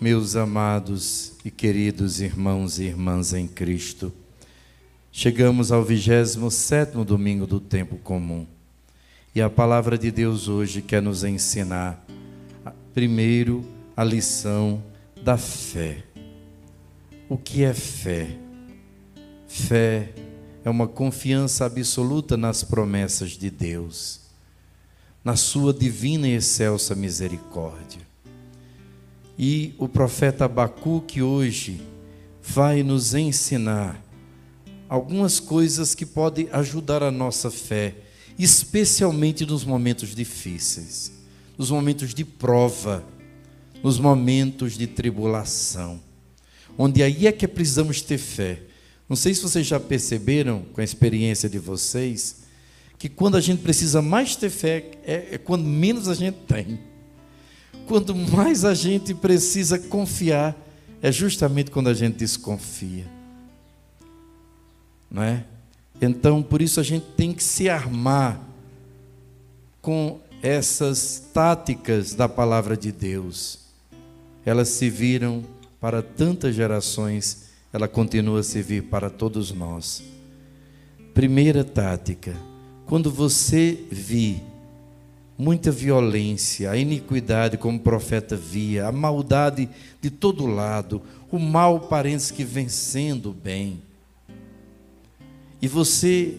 meus amados e queridos irmãos e irmãs em Cristo. Chegamos ao 27 domingo do tempo comum. E a palavra de Deus hoje quer nos ensinar, primeiro, a lição da fé. O que é fé? Fé é uma confiança absoluta nas promessas de Deus, na sua divina e excelsa misericórdia. E o profeta Abacuque hoje vai nos ensinar algumas coisas que podem ajudar a nossa fé, especialmente nos momentos difíceis, nos momentos de prova, nos momentos de tribulação, onde aí é que precisamos ter fé. Não sei se vocês já perceberam, com a experiência de vocês, que quando a gente precisa mais ter fé, é, é quando menos a gente tem quando mais a gente precisa confiar, é justamente quando a gente desconfia. Não é? Então, por isso a gente tem que se armar com essas táticas da palavra de Deus. Elas se viram para tantas gerações, ela continua a servir para todos nós. Primeira tática: quando você vir muita violência, a iniquidade, como o profeta via, a maldade de todo lado, o mal parece que vencendo o bem. E você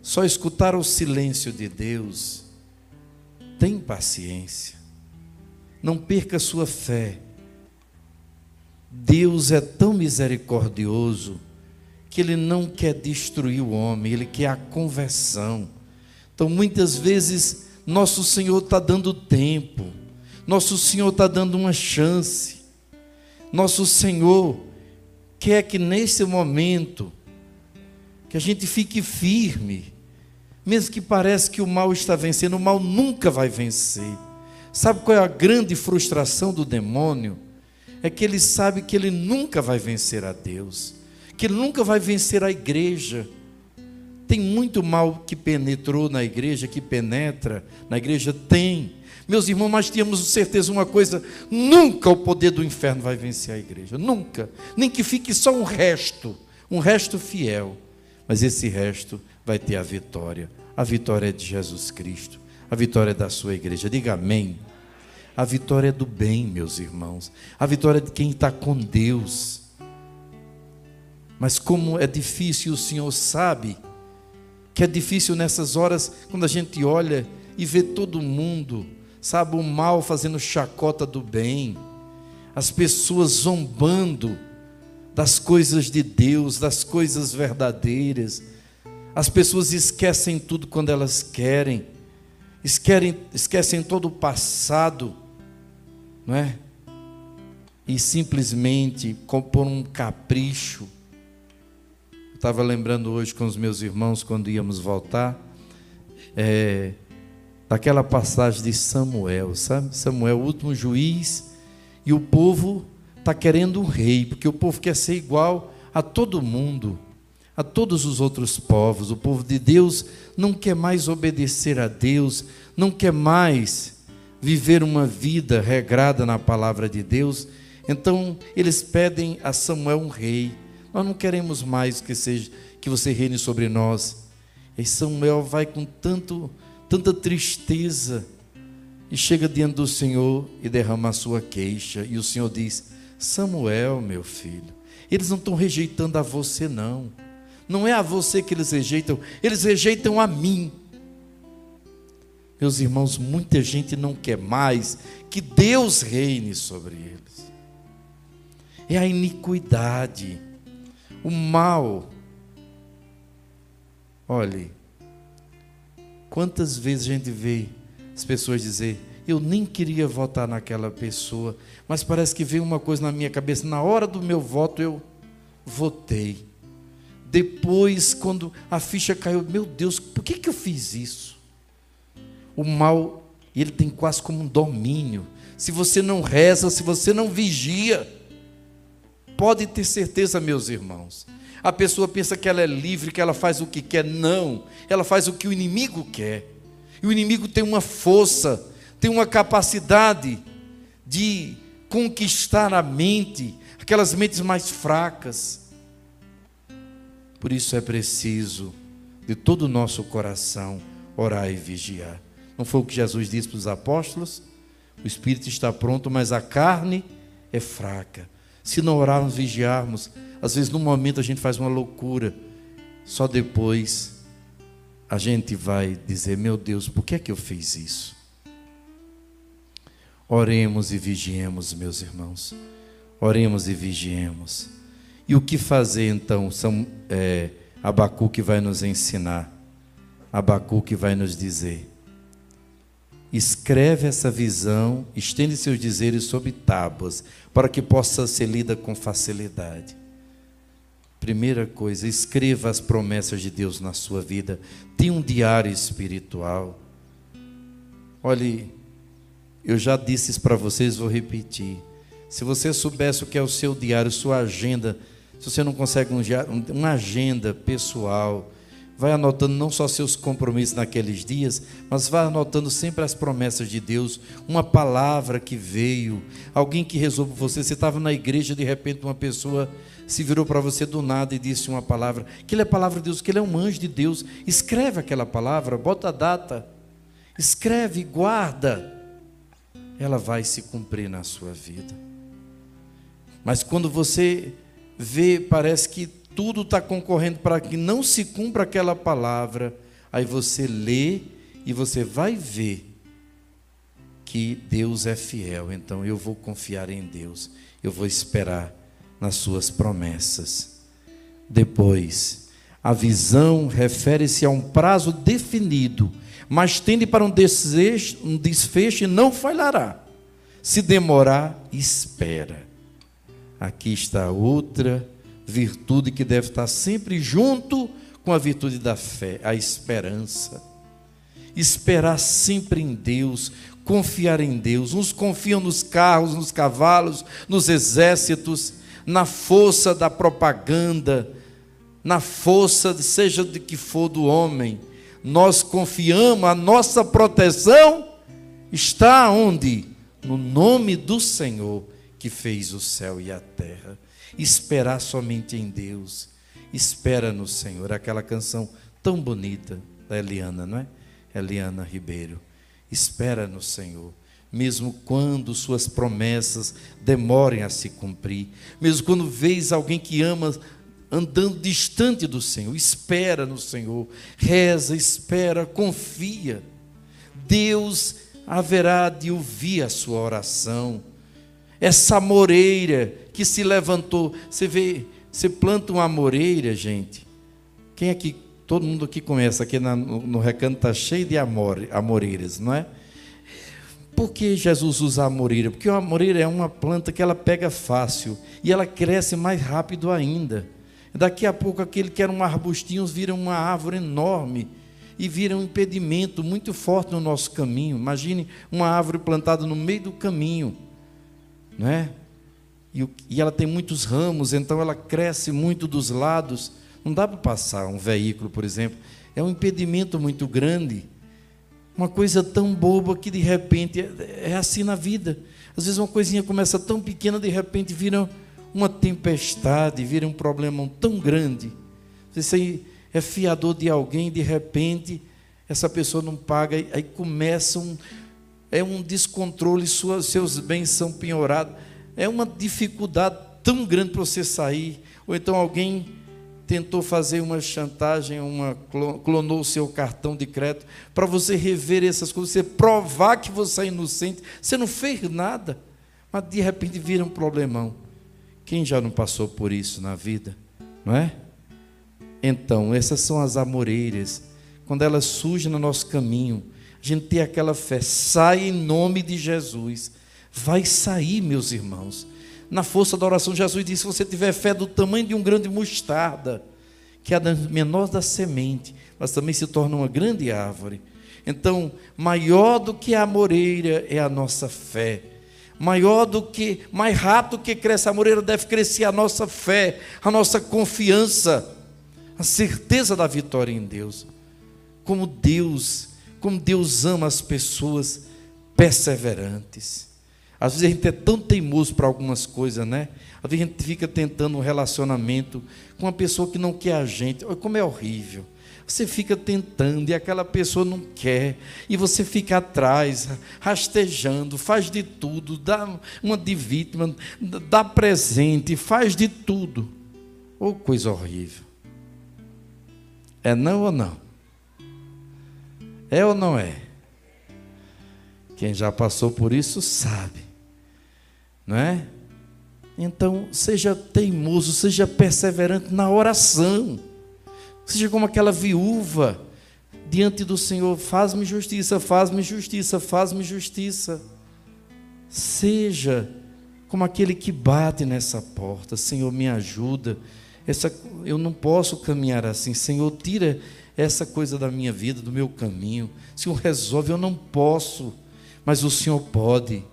só escutar o silêncio de Deus, tem paciência, não perca sua fé. Deus é tão misericordioso que Ele não quer destruir o homem, Ele quer a conversão. Então, muitas vezes, nosso Senhor está dando tempo, nosso Senhor está dando uma chance, nosso Senhor quer que nesse momento, que a gente fique firme, mesmo que pareça que o mal está vencendo, o mal nunca vai vencer. Sabe qual é a grande frustração do demônio? É que ele sabe que ele nunca vai vencer a Deus, que ele nunca vai vencer a igreja tem muito mal que penetrou na igreja, que penetra na igreja? Tem. Meus irmãos, mas tínhamos certeza uma coisa: nunca o poder do inferno vai vencer a igreja. Nunca. Nem que fique só um resto, um resto fiel. Mas esse resto vai ter a vitória. A vitória é de Jesus Cristo. A vitória é da sua igreja. Diga amém. A vitória é do bem, meus irmãos. A vitória é de quem está com Deus. Mas como é difícil, o Senhor sabe que é difícil nessas horas, quando a gente olha e vê todo mundo, sabe, o mal fazendo chacota do bem, as pessoas zombando das coisas de Deus, das coisas verdadeiras. As pessoas esquecem tudo quando elas querem, esquecem, esquecem todo o passado, não é? E simplesmente, por um capricho, Estava lembrando hoje com os meus irmãos, quando íamos voltar, é, daquela passagem de Samuel, sabe? Samuel, o último juiz, e o povo está querendo um rei, porque o povo quer ser igual a todo mundo, a todos os outros povos. O povo de Deus não quer mais obedecer a Deus, não quer mais viver uma vida regrada na palavra de Deus. Então, eles pedem a Samuel um rei. Nós não queremos mais que seja que você reine sobre nós. E Samuel vai com tanto, tanta tristeza e chega diante do Senhor e derrama a sua queixa. E o Senhor diz: Samuel, meu filho, eles não estão rejeitando a você, não. Não é a você que eles rejeitam, eles rejeitam a mim. Meus irmãos, muita gente não quer mais que Deus reine sobre eles. É a iniquidade o mal. Olhe, quantas vezes a gente vê as pessoas dizer: Eu nem queria votar naquela pessoa, mas parece que veio uma coisa na minha cabeça. Na hora do meu voto, eu votei. Depois, quando a ficha caiu, meu Deus, por que, que eu fiz isso? O mal, ele tem quase como um domínio. Se você não reza, se você não vigia, Pode ter certeza, meus irmãos. A pessoa pensa que ela é livre, que ela faz o que quer. Não, ela faz o que o inimigo quer. E o inimigo tem uma força, tem uma capacidade de conquistar a mente, aquelas mentes mais fracas. Por isso é preciso, de todo o nosso coração, orar e vigiar. Não foi o que Jesus disse para os apóstolos? O espírito está pronto, mas a carne é fraca. Se não orarmos, vigiarmos, às vezes no momento a gente faz uma loucura, só depois a gente vai dizer: Meu Deus, por que é que eu fiz isso? Oremos e vigiemos, meus irmãos. Oremos e vigiemos. E o que fazer então? São é, Abacuque vai nos ensinar. Abacuque vai nos dizer. Escreve essa visão, estende seus dizeres sobre tábuas, para que possa ser lida com facilidade. Primeira coisa, escreva as promessas de Deus na sua vida. Tenha um diário espiritual. Olhe, eu já disse isso para vocês, vou repetir. Se você soubesse o que é o seu diário, sua agenda, se você não consegue um, uma agenda pessoal, vai anotando não só seus compromissos naqueles dias, mas vai anotando sempre as promessas de Deus, uma palavra que veio, alguém que rezou por você. Você estava na igreja, de repente uma pessoa se virou para você do nada e disse uma palavra, que ele é a palavra de Deus, que ele é um anjo de Deus. Escreve aquela palavra, bota a data, escreve, guarda. Ela vai se cumprir na sua vida. Mas quando você vê, parece que tudo está concorrendo para que não se cumpra aquela palavra. Aí você lê e você vai ver que Deus é fiel. Então eu vou confiar em Deus. Eu vou esperar nas suas promessas. Depois, a visão refere-se a um prazo definido, mas tende para um, um desfecho e não falhará. Se demorar, espera. Aqui está outra virtude que deve estar sempre junto com a virtude da fé, a esperança. Esperar sempre em Deus, confiar em Deus. Uns confiam nos carros, nos cavalos, nos exércitos, na força da propaganda, na força, seja de que for do homem. Nós confiamos, a nossa proteção está onde? No nome do Senhor que fez o céu e a terra esperar somente em Deus. Espera no Senhor. Aquela canção tão bonita da Eliana, não é? Eliana Ribeiro. Espera no Senhor. Mesmo quando suas promessas demorem a se cumprir, mesmo quando vês alguém que ama andando distante do Senhor, espera no Senhor, reza, espera, confia. Deus haverá de ouvir a sua oração. Essa moreira que se levantou. Você vê, você planta uma amoreira, gente. Quem aqui, todo mundo aqui conhece, aqui no, no recanto está cheio de amor, amoreiras, não é? Por que Jesus usa a amoreira? Porque a amoreira é uma planta que ela pega fácil e ela cresce mais rápido ainda. Daqui a pouco aquele que era um arbustinho vira uma árvore enorme e vira um impedimento muito forte no nosso caminho. Imagine uma árvore plantada no meio do caminho, não é? e, e ela tem muitos ramos, então ela cresce muito dos lados. Não dá para passar um veículo, por exemplo. É um impedimento muito grande. Uma coisa tão boba que de repente é, é assim na vida. Às vezes uma coisinha começa tão pequena, de repente vira uma tempestade, vira um problema tão grande. Você é fiador de alguém, de repente essa pessoa não paga, aí começa um, é um descontrole, seus bens são penhorados é uma dificuldade tão grande para você sair. Ou então alguém tentou fazer uma chantagem, uma clonou o seu cartão de crédito para você rever essas coisas, você provar que você é inocente. Você não fez nada, mas de repente vira um problemão. Quem já não passou por isso na vida, não é? Então, essas são as amoreiras. Quando elas surgem no nosso caminho, a gente tem aquela fé, sai em nome de Jesus vai sair, meus irmãos. Na força da oração, Jesus disse: se você tiver fé do tamanho de um grande mostarda, que é a menor da semente, mas também se torna uma grande árvore. Então, maior do que a moreira é a nossa fé. Maior do que, mais rápido que cresce a moreira, deve crescer a nossa fé, a nossa confiança, a certeza da vitória em Deus. Como Deus, como Deus ama as pessoas perseverantes Às vezes a gente é tão teimoso para algumas coisas, né? Às vezes a gente fica tentando um relacionamento com uma pessoa que não quer a gente. Olha como é horrível. Você fica tentando e aquela pessoa não quer, e você fica atrás, rastejando, faz de tudo, dá uma de vítima, dá presente, faz de tudo. Oh, coisa horrível. É não ou não? É ou não é? Quem já passou por isso sabe, não é? Então, seja teimoso, seja perseverante na oração. Seja como aquela viúva diante do Senhor: faz-me justiça, faz-me justiça, faz-me justiça. Seja como aquele que bate nessa porta: Senhor, me ajuda. Essa, eu não posso caminhar assim. Senhor, tira essa coisa da minha vida, do meu caminho. Senhor, resolve. Eu não posso, mas o Senhor pode.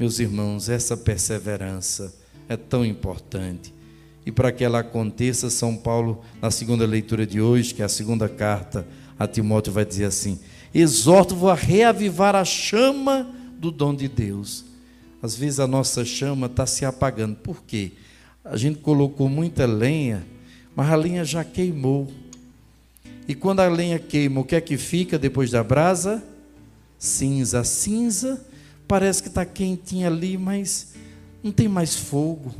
Meus irmãos, essa perseverança é tão importante. E para que ela aconteça, São Paulo, na segunda leitura de hoje, que é a segunda carta a Timóteo, vai dizer assim: Exorto-vos a reavivar a chama do dom de Deus. Às vezes a nossa chama está se apagando. Por quê? A gente colocou muita lenha, mas a lenha já queimou. E quando a lenha queima, o que é que fica depois da brasa? Cinza. A cinza parece que está quentinha ali, mas não tem mais fogo.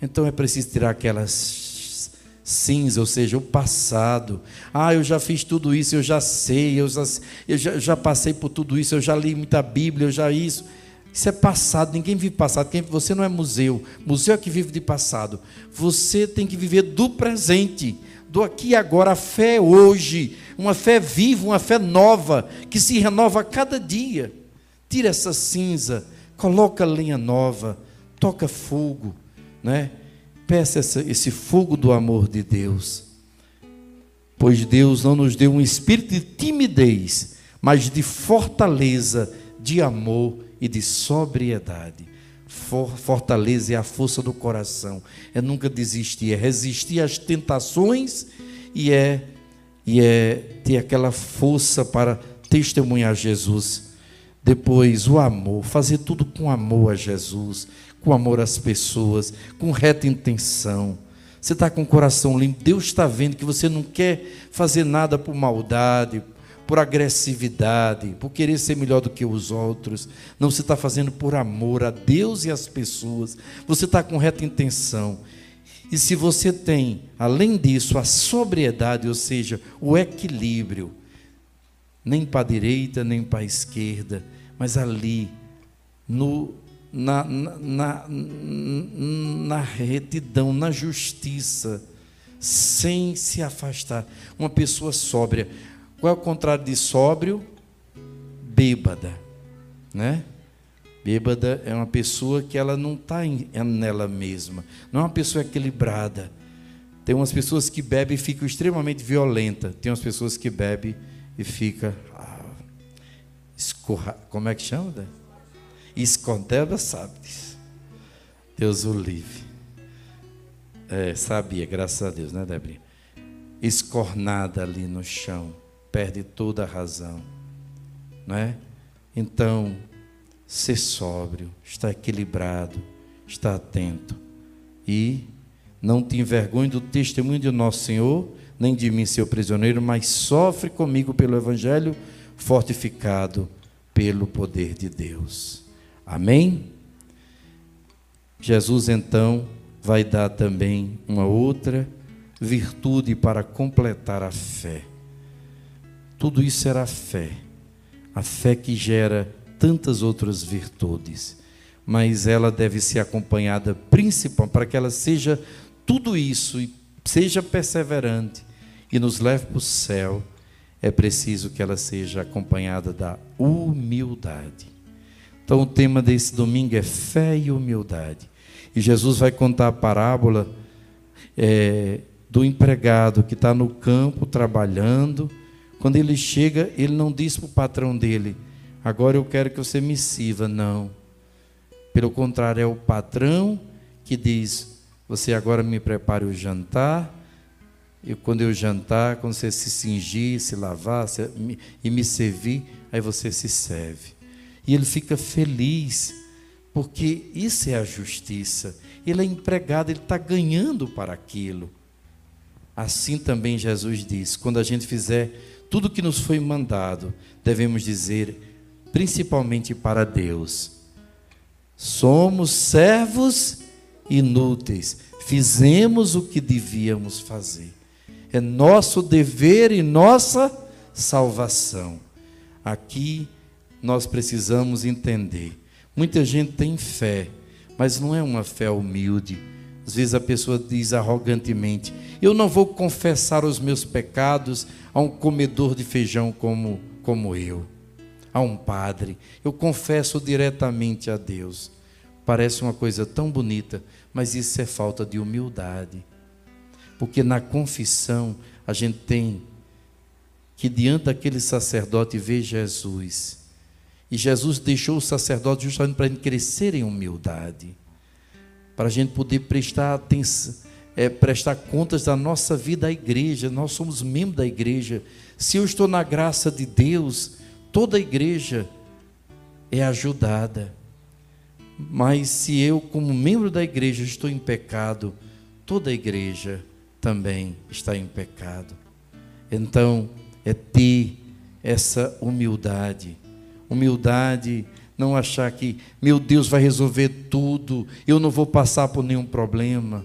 Então é preciso tirar aquelas cinzas, ou seja, o passado. Ah, eu já fiz tudo isso, eu já sei, eu já, eu já passei por tudo isso, eu já li muita Bíblia, eu já isso. Isso é passado, ninguém vive passado. Você não é museu. Museu é que vive de passado. Você tem que viver do presente, do aqui e agora. A fé hoje, uma fé viva, uma fé nova, que se renova a cada dia. Tira essa cinza, coloca lenha nova, toca fogo, né? Peça essa, esse fogo do amor de Deus. Pois Deus não nos deu um espírito de timidez, mas de fortaleza, de amor e de sobriedade. Fortaleza é a força do coração, é nunca desistir, é resistir às tentações e é, e é ter aquela força para testemunhar Jesus. Depois, o amor, fazer tudo com amor a Jesus, com amor às pessoas, com reta intenção. Você está com o coração limpo, Deus está vendo que você não quer fazer nada por maldade, por agressividade, por querer ser melhor do que os outros. Não, você está fazendo por amor a Deus e às pessoas. Você está com reta intenção. E se você tem, além disso, a sobriedade, ou seja, o equilíbrio, nem para a direita, nem para a esquerda, mas ali, no na, na, na, retidão, na justiça, sem se afastar. Uma pessoa sóbria. Qual é o contrário de sóbrio? Bêbada, né? Bêbada é uma pessoa que ela não está é nela mesma, não é uma pessoa equilibrada. Tem umas pessoas que bebem e ficam extremamente violentas. Tem umas pessoas que bebem e ficam. Ah, escorra, como é que chama? Né? Escondeva sabe. Deus o livre. É, sabia, graças a Deus, né, Debrinha? Escornada ali no chão, perde toda a razão, não é? Então, ser sóbrio, estar equilibrado, estar atento e não te envergonhe do testemunho de nosso Senhor, nem de mim, seu prisioneiro, mas sofre comigo pelo Evangelho, fortificado pelo poder de Deus. Amém? Jesus então vai dar também uma outra virtude para completar a fé. Tudo isso era fé, a fé que gera tantas outras virtudes, mas ela deve ser acompanhada principal para que ela seja tudo isso e seja perseverante e nos leve para o céu. É preciso que ela seja acompanhada da humildade. Então, o tema desse domingo é fé e humildade. E Jesus vai contar a parábola é, do empregado que está no campo trabalhando. Quando ele chega, ele não diz para o patrão dele: Agora eu quero que você me sirva. Não. Pelo contrário, é o patrão que diz: Você agora me prepare o jantar. E quando eu jantar, quando você se cingir, se lavar se, e me servir, aí você se serve. E ele fica feliz, porque isso é a justiça. Ele é empregado, ele está ganhando para aquilo. Assim também Jesus diz: quando a gente fizer tudo que nos foi mandado, devemos dizer, principalmente para Deus: somos servos inúteis, fizemos o que devíamos fazer. É nosso dever e nossa salvação. Aqui nós precisamos entender. Muita gente tem fé, mas não é uma fé humilde às vezes a pessoa diz arrogantemente: Eu não vou confessar os meus pecados a um comedor de feijão como, como eu, a um padre. Eu confesso diretamente a Deus. Parece uma coisa tão bonita, mas isso é falta de humildade. Porque na confissão a gente tem que, diante daquele sacerdote, ver Jesus. E Jesus deixou o sacerdote justamente para ele crescer em humildade para a gente poder prestar atenção, é, prestar contas da nossa vida à igreja. Nós somos membros da igreja. Se eu estou na graça de Deus, toda a igreja é ajudada. Mas se eu, como membro da igreja, estou em pecado, toda a igreja também está em pecado. Então, é ter essa humildade. Humildade não achar que meu Deus vai resolver tudo, eu não vou passar por nenhum problema,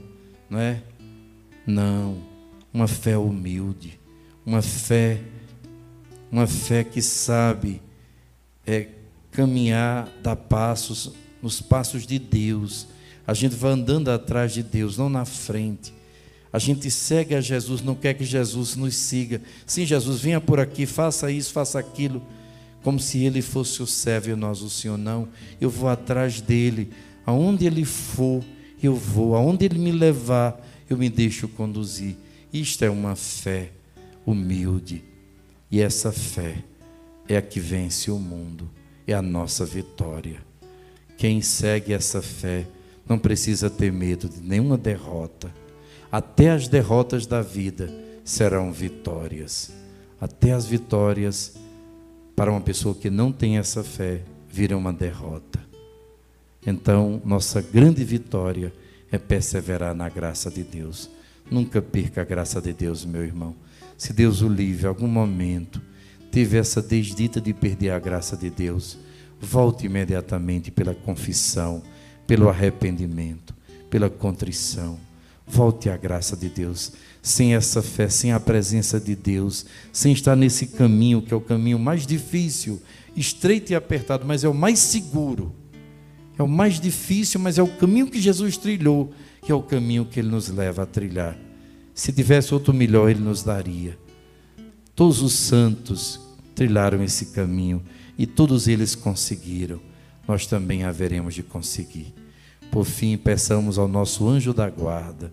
não é? Não, uma fé humilde, uma fé, uma fé que sabe é, caminhar, dar passos nos passos de Deus. A gente vai andando atrás de Deus, não na frente. A gente segue a Jesus, não quer que Jesus nos siga. Sim, Jesus, venha por aqui, faça isso, faça aquilo como se ele fosse o servo e nós o Senhor. Não, eu vou atrás dele. Aonde ele for, eu vou. Aonde ele me levar, eu me deixo conduzir. Isto é uma fé humilde. E essa fé é a que vence o mundo, é a nossa vitória. Quem segue essa fé não precisa ter medo de nenhuma derrota. Até as derrotas da vida serão vitórias. Até as vitórias para uma pessoa que não tem essa fé, vira uma derrota. Então, nossa grande vitória é perseverar na graça de Deus. Nunca perca a graça de Deus, meu irmão. Se Deus o livre, algum momento, teve essa desdita de perder a graça de Deus, volte imediatamente pela confissão, pelo arrependimento, pela contrição. Volte à graça de Deus. Sem essa fé, sem a presença de Deus, sem estar nesse caminho que é o caminho mais difícil, estreito e apertado, mas é o mais seguro. É o mais difícil, mas é o caminho que Jesus trilhou, que é o caminho que ele nos leva a trilhar. Se tivesse outro melhor, ele nos daria. Todos os santos trilharam esse caminho e todos eles conseguiram. Nós também haveremos de conseguir. Por fim, peçamos ao nosso anjo da guarda,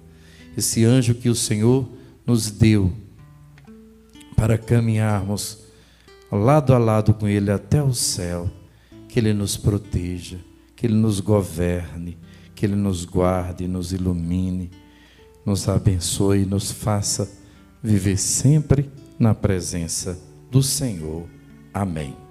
esse anjo que o Senhor nos deu para caminharmos lado a lado com Ele até o céu, que Ele nos proteja, que Ele nos governe, que Ele nos guarde, nos ilumine, nos abençoe, nos faça viver sempre na presença do Senhor. Amém.